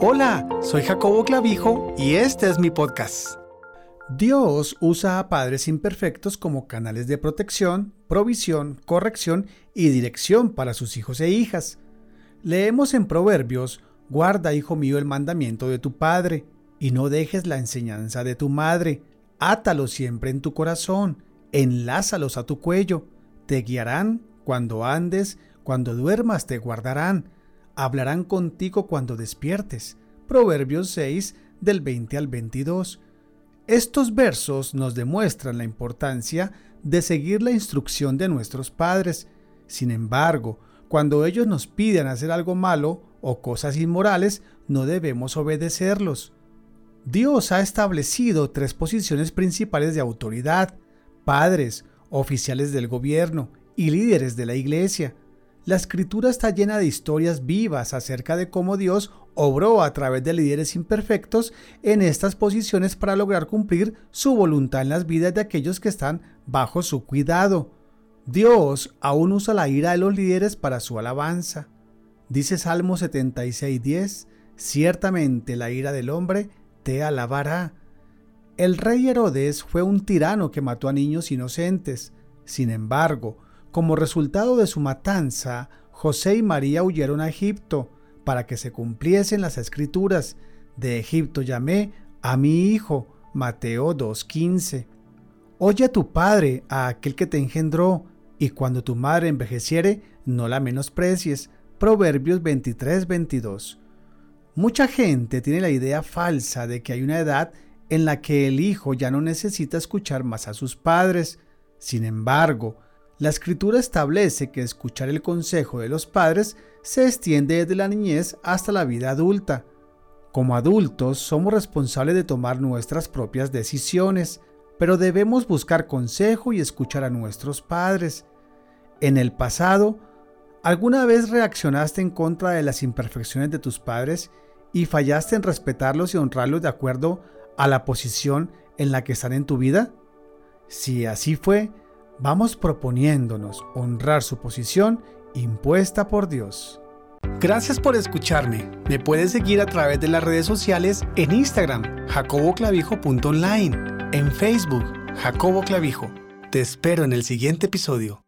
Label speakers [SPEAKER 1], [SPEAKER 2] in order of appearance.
[SPEAKER 1] Hola, soy Jacobo Clavijo y este es mi podcast. Dios usa a padres imperfectos como canales de protección, provisión, corrección y dirección para sus hijos e hijas. Leemos en Proverbios, guarda, hijo mío, el mandamiento de tu padre, y no dejes la enseñanza de tu madre. Átalos siempre en tu corazón, enlázalos a tu cuello. Te guiarán cuando andes, cuando duermas te guardarán hablarán contigo cuando despiertes. Proverbios 6 del 20 al 22. Estos versos nos demuestran la importancia de seguir la instrucción de nuestros padres. Sin embargo, cuando ellos nos piden hacer algo malo o cosas inmorales, no debemos obedecerlos. Dios ha establecido tres posiciones principales de autoridad, padres, oficiales del gobierno y líderes de la iglesia. La escritura está llena de historias vivas acerca de cómo Dios obró a través de líderes imperfectos en estas posiciones para lograr cumplir su voluntad en las vidas de aquellos que están bajo su cuidado. Dios aún usa la ira de los líderes para su alabanza. Dice Salmo 76:10, ciertamente la ira del hombre te alabará. El rey Herodes fue un tirano que mató a niños inocentes. Sin embargo, como resultado de su matanza, José y María huyeron a Egipto para que se cumpliesen las escrituras. De Egipto llamé a mi hijo. Mateo 2.15. Oye a tu padre, a aquel que te engendró, y cuando tu madre envejeciere, no la menosprecies. Proverbios 23.22. Mucha gente tiene la idea falsa de que hay una edad en la que el hijo ya no necesita escuchar más a sus padres. Sin embargo, la escritura establece que escuchar el consejo de los padres se extiende desde la niñez hasta la vida adulta. Como adultos somos responsables de tomar nuestras propias decisiones, pero debemos buscar consejo y escuchar a nuestros padres. En el pasado, ¿alguna vez reaccionaste en contra de las imperfecciones de tus padres y fallaste en respetarlos y honrarlos de acuerdo a la posición en la que están en tu vida? Si así fue, vamos proponiéndonos honrar su posición impuesta por Dios. Gracias por escucharme. Me puedes seguir a través de las redes sociales en Instagram, jacoboclavijo.online, en Facebook, Jacobo Clavijo. Te espero en el siguiente episodio.